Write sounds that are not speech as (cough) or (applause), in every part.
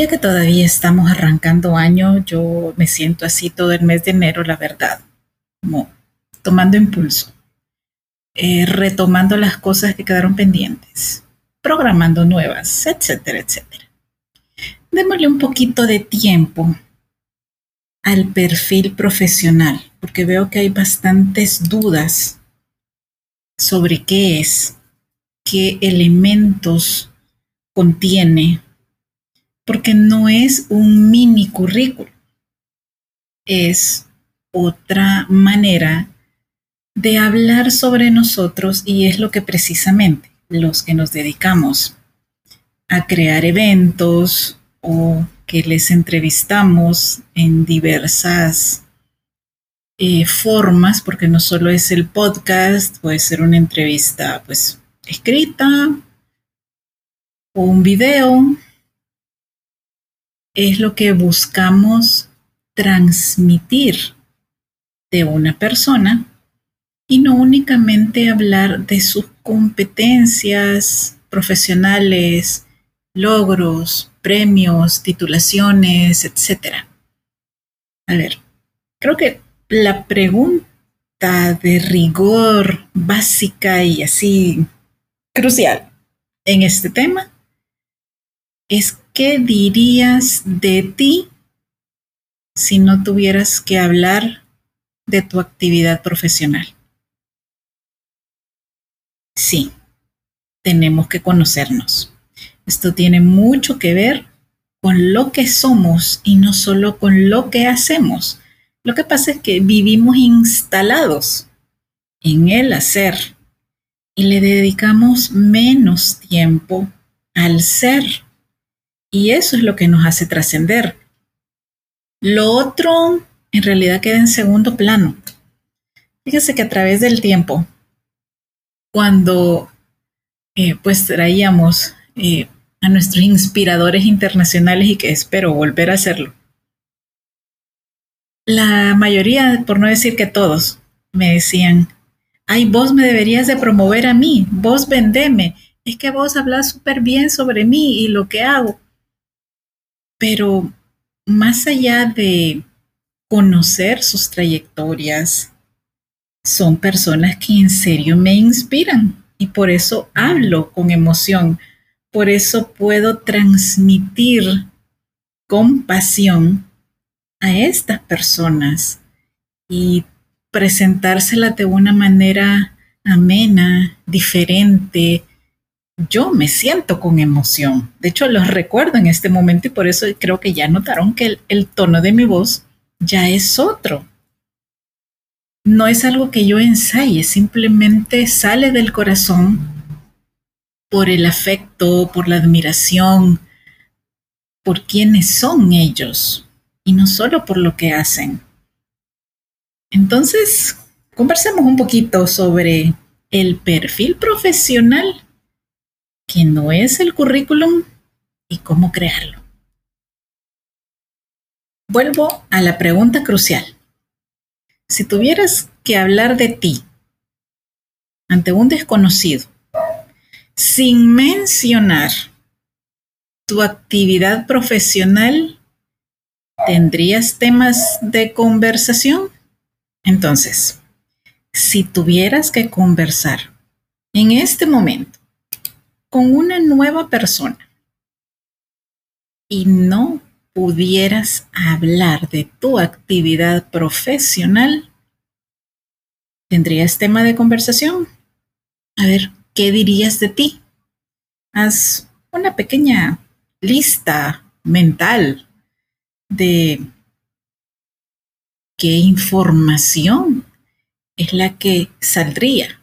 Ya que todavía estamos arrancando año, yo me siento así todo el mes de enero, la verdad, como tomando impulso, eh, retomando las cosas que quedaron pendientes, programando nuevas, etcétera, etcétera. Démosle un poquito de tiempo al perfil profesional, porque veo que hay bastantes dudas sobre qué es qué elementos contiene, porque no es un mini currículo, es otra manera de hablar sobre nosotros y es lo que precisamente los que nos dedicamos a crear eventos o que les entrevistamos en diversas eh, formas, porque no solo es el podcast, puede ser una entrevista pues escrita o un video, es lo que buscamos transmitir de una persona y no únicamente hablar de sus competencias profesionales, logros, premios, titulaciones, etc. A ver, creo que la pregunta de rigor básica y así crucial en este tema es qué dirías de ti si no tuvieras que hablar de tu actividad profesional. Sí, tenemos que conocernos. Esto tiene mucho que ver con lo que somos y no solo con lo que hacemos. Lo que pasa es que vivimos instalados en el hacer y le dedicamos menos tiempo al ser. Y eso es lo que nos hace trascender. Lo otro en realidad queda en segundo plano. Fíjense que a través del tiempo, cuando eh, pues traíamos eh, a nuestros inspiradores internacionales y que espero volver a hacerlo, la mayoría, por no decir que todos, me decían, ay, vos me deberías de promover a mí, vos vendeme, es que vos hablas súper bien sobre mí y lo que hago. Pero más allá de conocer sus trayectorias, son personas que en serio me inspiran y por eso hablo con emoción, por eso puedo transmitir con pasión a estas personas y presentárselas de una manera amena, diferente. Yo me siento con emoción. De hecho, los recuerdo en este momento y por eso creo que ya notaron que el, tono de mi voz ya es otro. No es algo que yo ensaye, simplemente sale del corazón por el afecto, por la admiración, por quienes son ellos y no solo por lo que hacen. Entonces, conversemos un poquito sobre el perfil profesional, que no es el currículum, y cómo crearlo. Vuelvo a la pregunta crucial. Si tuvieras que hablar de ti ante un desconocido, sin mencionar tu actividad profesional, ¿tendrías temas de conversación? Entonces, si tuvieras que conversar en este momento con una nueva persona y no pudieras hablar de tu actividad profesional, ¿tendrías tema de conversación? A ver, ¿qué dirías de ti? Haz una pequeña lista mental de qué información es la que saldría.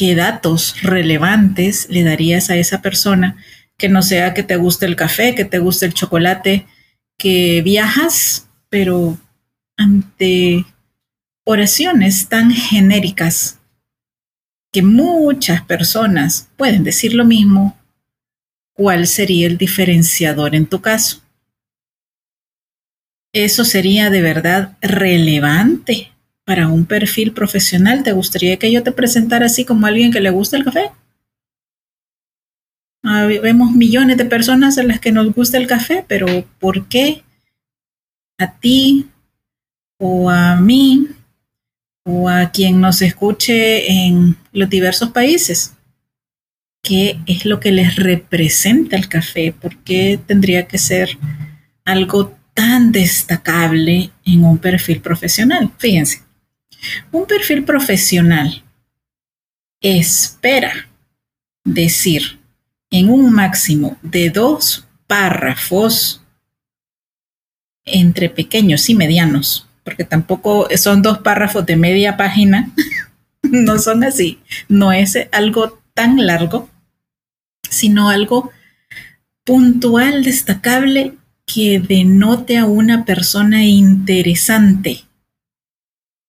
¿Qué datos relevantes le darías a esa persona que no sea que te guste el café, que te guste el chocolate, que viajas, pero ante oraciones tan genéricas que muchas personas pueden decir lo mismo, ¿cuál sería el diferenciador en tu caso? ¿Eso sería de verdad relevante para un perfil profesional? ¿Te gustaría que yo te presentara así como alguien que le gusta el café? Ah, vemos millones de personas a las que nos gusta el café, pero ¿por qué a ti o a mí o a quien nos escuche en los diversos países? ¿Qué es lo que les representa el café? ¿Por qué tendría que ser algo tan destacable en un perfil profesional? Fíjense, un perfil profesional espera decir en un máximo de dos párrafos entre pequeños y medianos, porque tampoco son dos párrafos de media página, (laughs) no son así, no es algo tan largo, sino algo puntual, destacable, que denote a una persona interesante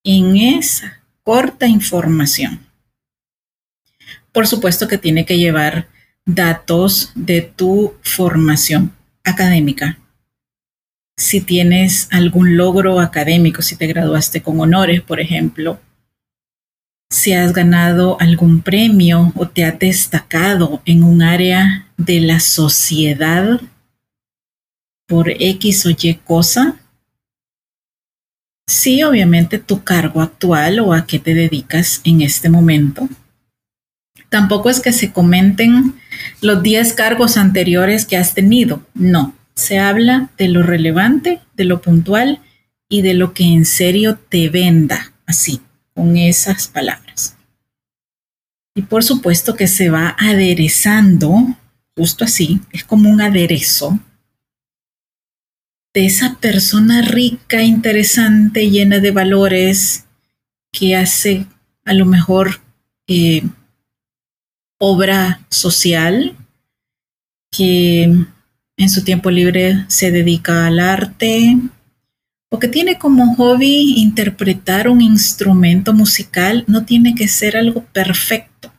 en esa corta información. Por supuesto que tiene que llevar datos de tu formación académica. Si tienes algún logro académico, si te graduaste con honores, por ejemplo, si has ganado algún premio o te has destacado en un área de la sociedad por X o Y cosa. Sí, obviamente tu cargo actual o a qué te dedicas en este momento. Tampoco es que se comenten los 10 cargos anteriores que has tenido. No, se habla de lo relevante, de lo puntual y de lo que en serio te venda, así, con esas palabras. Y por supuesto que se va aderezando, justo así, es como un aderezo de esa persona rica, interesante, llena de valores, que hace a lo mejor eh, obra social, que en su tiempo libre se dedica al arte o que tiene como hobby interpretar un instrumento musical, no tiene que ser algo perfecto,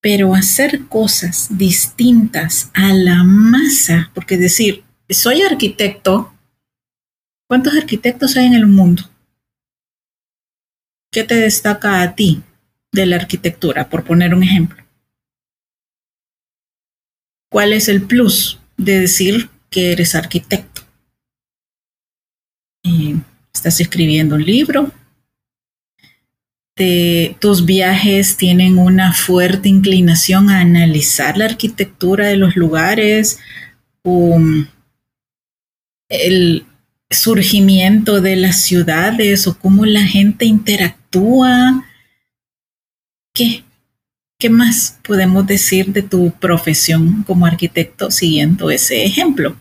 pero hacer cosas distintas a la masa, porque decir, soy arquitecto, ¿cuántos arquitectos hay en el mundo? ¿Qué te destaca a ti de la arquitectura, por poner un ejemplo? ¿Cuál es el plus de decir que eres arquitecto? estás escribiendo un libro, tus viajes tienen una fuerte inclinación a analizar la arquitectura de los lugares, el surgimiento de las ciudades o cómo la gente interactúa. ¿Qué? ¿Qué más podemos decir de tu profesión como arquitecto siguiendo ese ejemplo?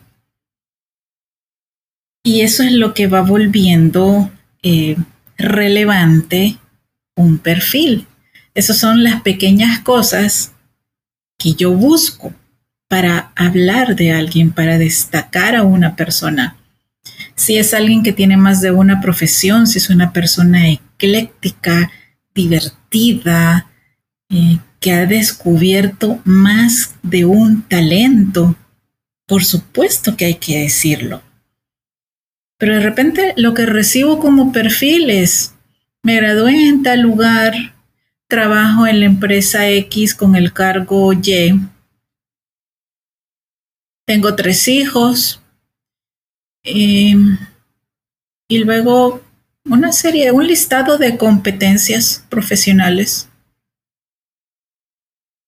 Y eso es lo que va volviendo eh, relevante un perfil. Esas son las pequeñas cosas que yo busco para hablar de alguien, para destacar a una persona. Si es alguien que tiene más de una profesión, si es una persona ecléctica, divertida, eh, que ha descubierto más de un talento, por supuesto que hay que decirlo. Pero de repente lo que recibo como perfil es, me gradué en tal lugar, trabajo en la empresa X con el cargo Y, tengo tres hijos, em, y luego una serie, un listado de competencias profesionales.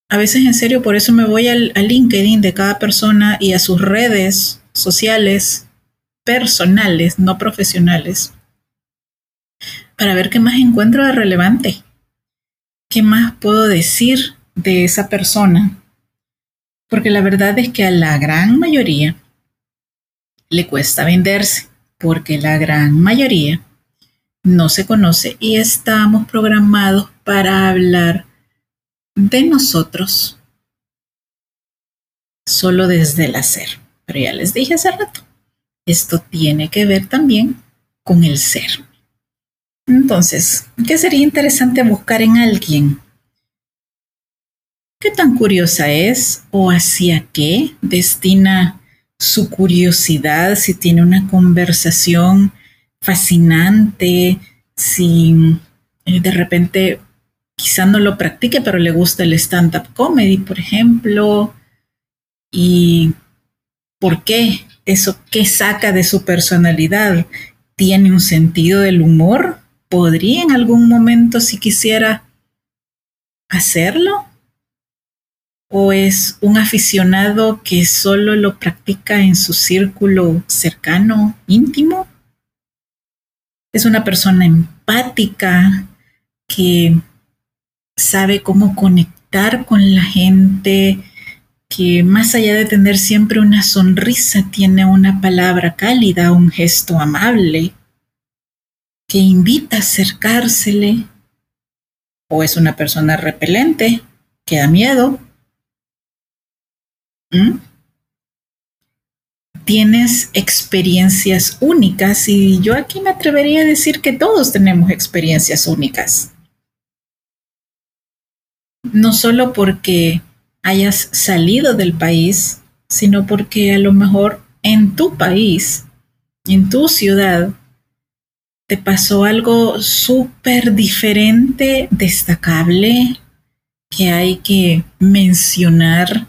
A veces en serio, por eso me voy al, LinkedIn de cada persona y a sus redes sociales personales, no profesionales, para ver qué más encuentro de relevante. ¿Qué más puedo decir de esa persona? Porque la verdad es que a la gran mayoría le cuesta venderse, porque la gran mayoría no se conoce y estamos programados para hablar de nosotros solo desde el hacer. Pero ya les dije hace rato, esto tiene que ver también con el ser. Entonces, ¿qué sería interesante buscar en alguien? ¿Qué tan curiosa es o hacia qué destina su curiosidad? Si tiene una conversación fascinante, si eh, de repente quizá no lo practique, pero le gusta el stand-up comedy, por ejemplo, y por qué eso qué saca de su personalidad tiene un sentido del humor podría en algún momento si quisiera hacerlo o es un aficionado que solo lo practica en su círculo cercano íntimo es una persona empática que sabe cómo conectar con la gente, que más allá de tener siempre una sonrisa, tiene una palabra cálida, un gesto amable, que invita a acercársele, o es una persona repelente, que da miedo. Tienes experiencias únicas y yo aquí me atrevería a decir que todos tenemos experiencias únicas. No solo porque hayas salido del país, sino porque a lo mejor en tu país, en tu ciudad, te pasó algo súper diferente, destacable, que hay que mencionar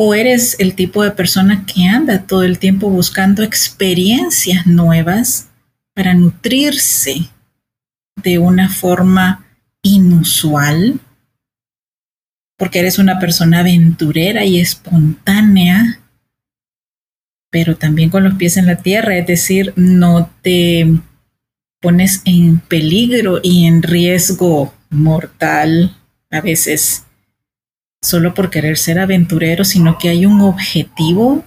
o eres el tipo de persona que anda todo el tiempo buscando experiencias nuevas para nutrirse de una forma inusual, porque eres una persona aventurera y espontánea, pero también con los pies en la tierra, es decir, no te pones en peligro y en riesgo mortal a veces solo por querer ser aventurero, sino que hay un objetivo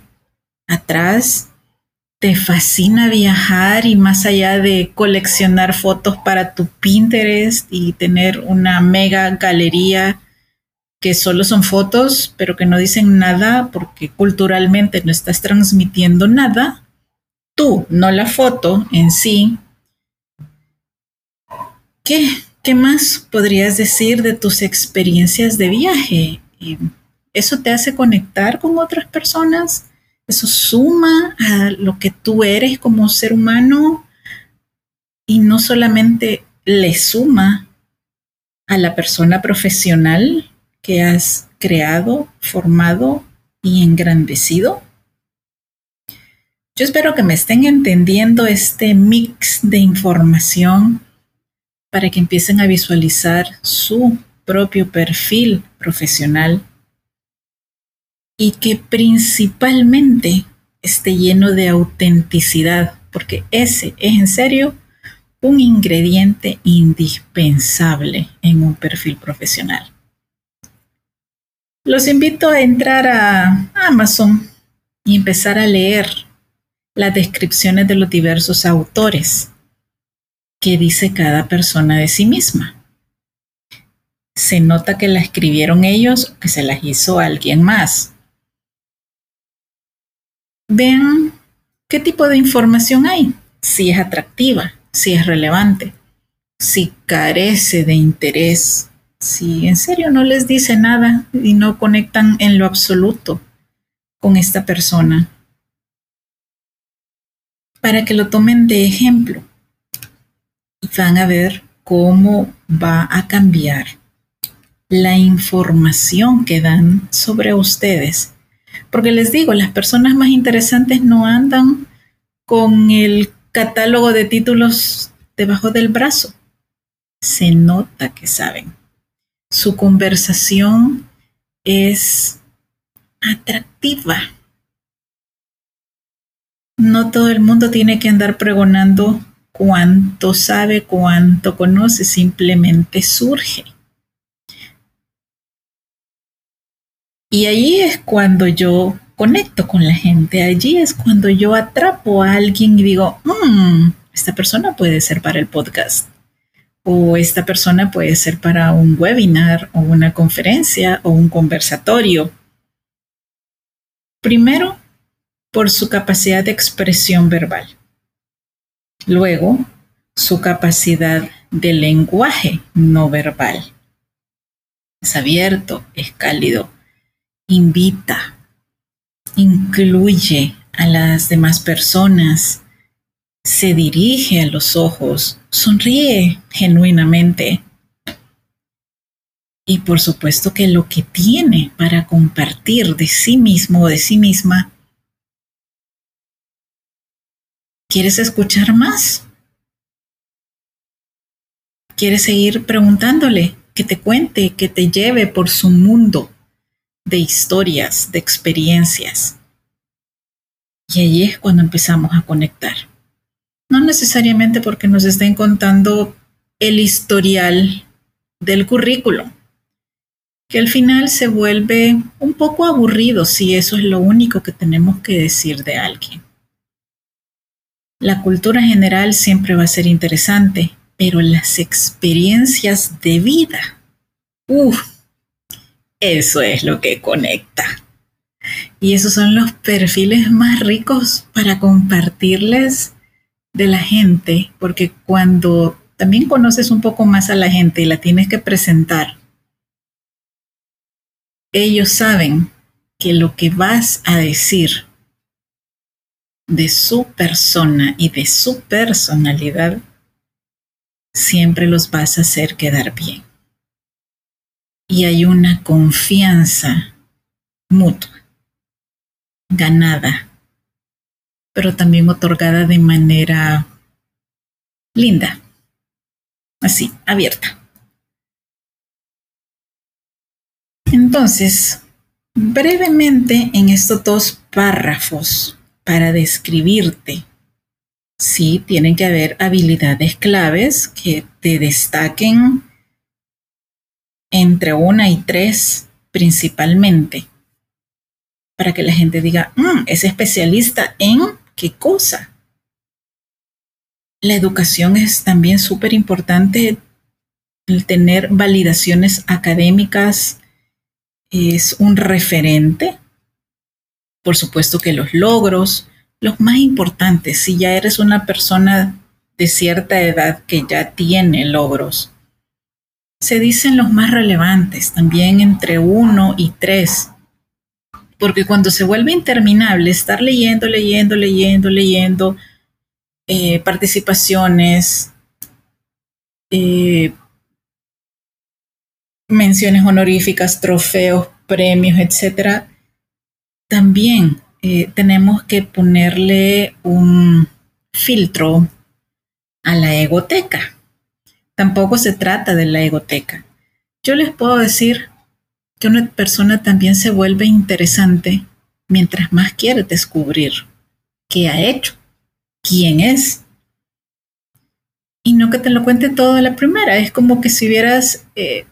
atrás. Te fascina viajar y más allá de coleccionar fotos para tu Pinterest y tener una mega galería que solo son fotos, pero que no dicen nada porque culturalmente no estás transmitiendo nada, tú, no la foto en sí. ¿Qué? ¿Qué más podrías decir de tus experiencias de viaje? ¿Eso te hace conectar con otras personas? ¿Eso suma a lo que tú eres como ser humano? Y no solamente le suma a la persona profesional que has creado, formado y engrandecido. Yo espero que me estén entendiendo este mix de información para que empiecen a visualizar su propio perfil profesional y que principalmente esté lleno de autenticidad, porque ese es en serio un ingrediente indispensable en un perfil profesional. Los invito a entrar a Amazon y empezar a leer las descripciones de los diversos autores que dice cada persona de sí misma. Se nota que la escribieron ellos, que se las hizo alguien más. Vean qué tipo de información hay, si es atractiva, si es relevante, si carece de interés, si en serio no les dice nada y no conectan en lo absoluto con esta persona para que lo tomen de ejemplo van a ver cómo va a cambiar la información que dan sobre ustedes. Porque les digo, las personas más interesantes no andan con el catálogo de títulos debajo del brazo. Se nota que saben. Su conversación es atractiva. No todo el mundo tiene que andar pregonando cuánto sabe, cuánto conoce, simplemente surge. Y allí es cuando yo conecto con la gente, allí es cuando yo atrapo a alguien y digo, mmm, esta persona puede ser para el podcast, o esta persona puede ser para un webinar, o una conferencia, o un conversatorio. Primero, por su capacidad de expresión verbal. Luego, su capacidad de lenguaje no verbal. Es abierto, es cálido, invita, incluye a las demás personas, se dirige a los ojos, sonríe genuinamente. Y por supuesto que lo que tiene para compartir de sí mismo o de sí misma, ¿quieres escuchar más? ¿Quieres seguir preguntándole que te cuente, que te lleve por su mundo? de historias, de experiencias. Y allí es cuando empezamos a conectar. No necesariamente porque nos estén contando el historial del currículo, que al final se vuelve un poco aburrido si eso es lo único que tenemos que decir de alguien. La cultura general siempre va a ser interesante, pero las experiencias de vida, uff, eso es lo que conecta. Y esos son los perfiles más ricos para compartirles de la gente, porque cuando también conoces un poco más a la gente y la tienes que presentar, ellos saben que lo que vas a decir de su persona y de su personalidad siempre los vas a hacer quedar bien y hay una confianza mutua, ganada, pero también otorgada de manera linda, así, abierta. Entonces, brevemente en estos dos párrafos para describirte, sí, tienen que haber habilidades claves que te destaquen entre una y tres principalmente, para que la gente diga, mm, es especialista en qué cosa. La educación es también súper importante, el tener validaciones académicas es un referente. Por supuesto que los logros, los más importantes, si ya eres una persona de cierta edad que ya tiene logros, se dicen los más relevantes, también entre uno y tres, porque cuando se vuelve interminable estar leyendo, leyendo, leyendo, leyendo, eh, participaciones, eh, menciones honoríficas, trofeos, premios, etcétera, también eh, tenemos que ponerle un filtro a la egoteca. Tampoco se trata de la egoteca. Yo les puedo decir que una persona también se vuelve interesante mientras más quiere descubrir qué ha hecho, quién es. Y no que te lo cuente todo de la primera, es como que si vieras eh,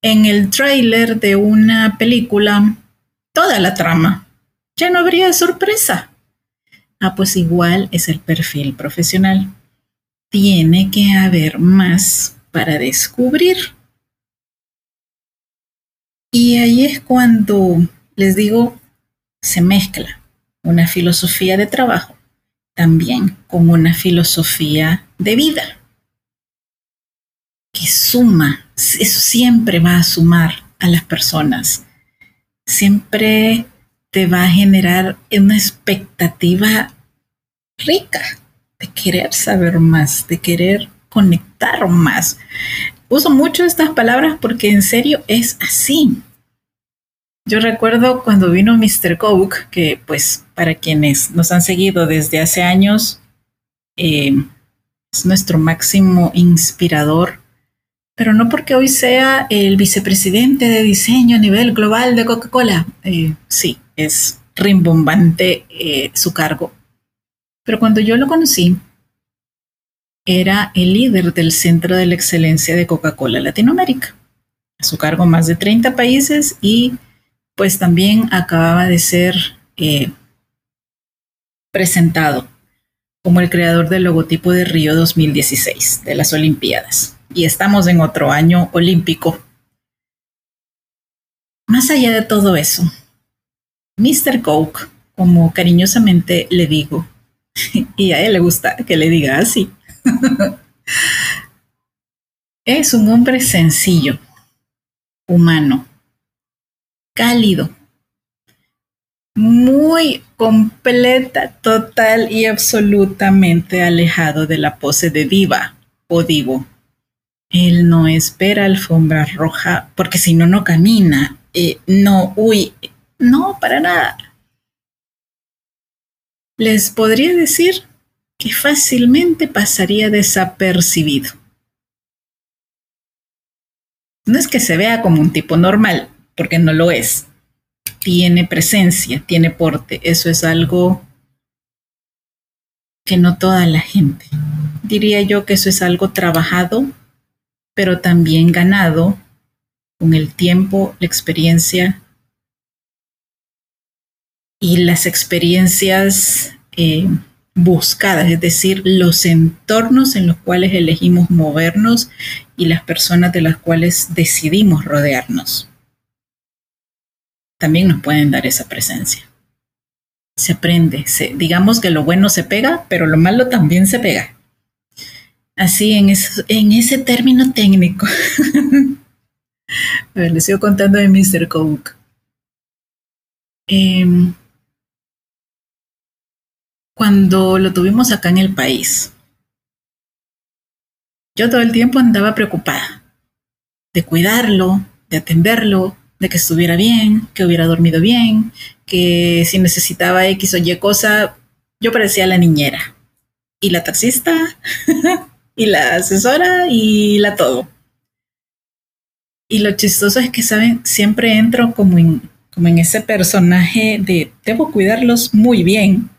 en el tráiler de una película toda la trama, ya no habría sorpresa. Ah, pues igual es el perfil profesional tiene que haber más para descubrir. Y ahí es cuando les digo, se mezcla una filosofía de trabajo también con una filosofía de vida, que suma, eso siempre va a sumar a las personas, siempre te va a generar una expectativa rica de querer saber más, de querer conectar más. Uso mucho estas palabras porque en serio es así. Yo recuerdo cuando vino Mr. Coke, que pues para quienes nos han seguido desde hace años, eh, es nuestro máximo inspirador, pero no porque hoy sea el vicepresidente de diseño a nivel global de Coca-Cola. Eh, sí, es rimbombante eh, su cargo. Pero cuando yo lo conocí, era el líder del Centro de la Excelencia de Coca-Cola Latinoamérica. A su cargo más de 30 países y pues también acababa de ser eh, presentado como el creador del logotipo de Río 2016 de las Olimpiadas. Y estamos en otro año olímpico. Más allá de todo eso, Mr. Coke, como cariñosamente le digo, (laughs) y a él le gusta que le diga así, (laughs) es un hombre sencillo, humano, cálido, muy completa, total y absolutamente alejado de la pose de diva o divo. Él no espera alfombra roja porque si no, no camina. Eh, no, uy, no, para nada. Les podría decir que fácilmente pasaría desapercibido. No es que se vea como un tipo normal, porque no lo es. Tiene presencia, tiene porte. Eso es algo que no toda la gente. Diría yo que eso es algo trabajado, pero también ganado con el tiempo, la experiencia y las experiencias eh, buscadas, es decir, los entornos en los cuales elegimos movernos y las personas de las cuales decidimos rodearnos también nos pueden dar esa presencia. Se aprende, digamos que lo bueno se pega, pero lo malo también se pega. Así en, ese término técnico. (laughs) A ver, les sigo contando de Mr. Coke. Em, cuando lo tuvimos acá en el país, yo todo el tiempo andaba preocupada de cuidarlo, de atenderlo, de que estuviera bien, que hubiera dormido bien, que si necesitaba X o Y cosa, yo parecía la niñera. Y la taxista, (laughs) y la asesora, y la todo. Y lo chistoso es que, ¿saben? Siempre entro como en, como en ese personaje de debo cuidarlos muy bien.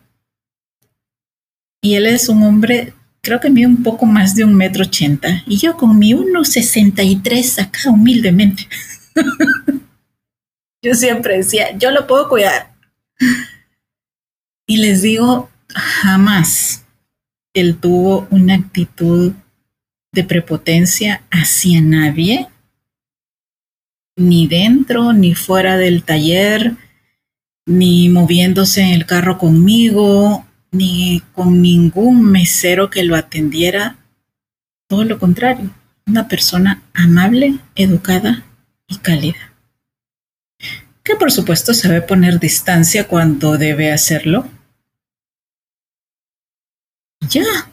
Y él es un hombre, creo que mide un poco más de un metro ochenta. Y yo con mi 1,63 acá humildemente. (laughs) Yo siempre decía, yo lo puedo cuidar. Y les digo, jamás él tuvo una actitud de prepotencia hacia nadie, ni dentro, ni fuera del taller, ni moviéndose en el carro conmigo, ni con ningún mesero que lo atendiera. Todo lo contrario, una persona amable, educada y cálida que por supuesto sabe poner distancia cuando debe hacerlo. Ya.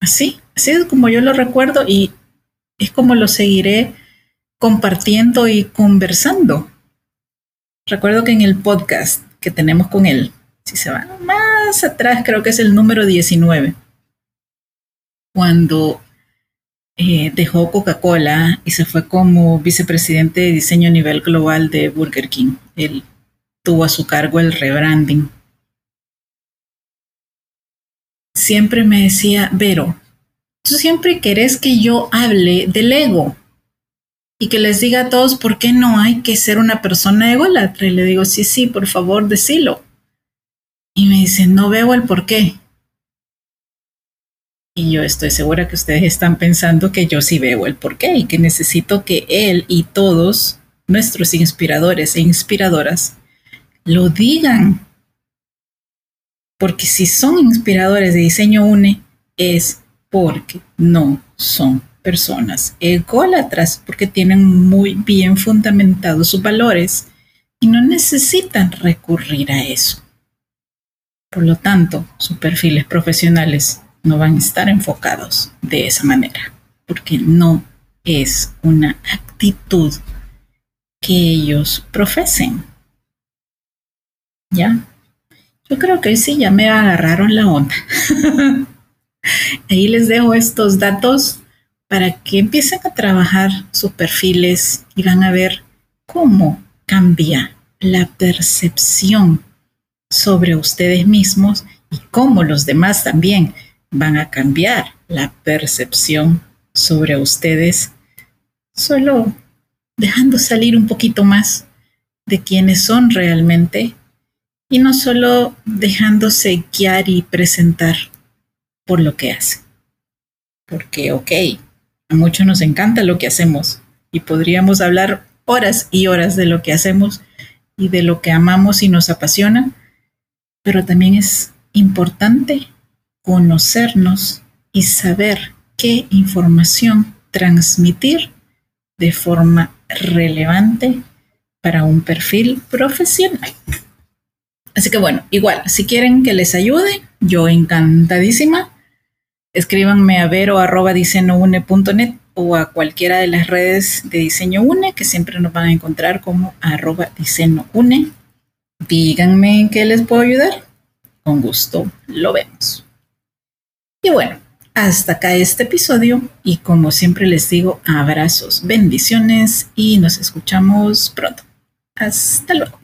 Así, así es como yo lo recuerdo y es como lo seguiré compartiendo y conversando. Recuerdo que en el podcast que tenemos con él, si se va más atrás, creo que es el número 19, cuando eh, dejó Coca-Cola y se fue como vicepresidente de diseño a nivel global de Burger King. Él tuvo a su cargo el rebranding. Siempre me decía, Vero, tú siempre querés que yo hable del ego y que les diga a todos por qué no hay que ser una persona ególatra. Y le digo, sí, sí, por favor, decilo. Y me dice, no veo el por qué. Y yo estoy segura que ustedes están pensando que yo sí veo el porqué y que necesito que él y todos nuestros inspiradores e inspiradoras lo digan. Porque si son inspiradores de diseño UNE, es porque no son personas ególatras, porque tienen muy bien fundamentados sus valores, y no necesitan recurrir a eso. Por lo tanto, sus perfiles profesionales no van a estar enfocados de esa manera, porque no es una actitud que ellos profesen. ¿Ya? Yo creo que sí, ya me agarraron la onda. (laughs) Ahí les dejo estos datos para que empiecen a trabajar sus perfiles y van a ver cómo cambia la percepción sobre ustedes mismos y cómo los demás también van a cambiar la percepción sobre ustedes, solo dejando salir un poquito más de quienes son realmente y no solo dejándose guiar y presentar por lo que hacen. Porque, ok, a muchos nos encanta lo que hacemos y podríamos hablar horas y horas de lo que hacemos y de lo que amamos y nos apasiona, pero también es importante conocernos y saber qué información transmitir de forma relevante para un perfil profesional. Así que bueno, igual, si quieren que les ayude, yo encantadísima. Escríbanme a vero arroba o a cualquiera de las redes de Diseño UNE, que siempre nos van a encontrar como arroba diseño. Díganme en qué les puedo ayudar. Con gusto lo vemos. Y bueno, hasta acá este episodio y como siempre les digo, abrazos, bendiciones y nos escuchamos pronto. Hasta luego.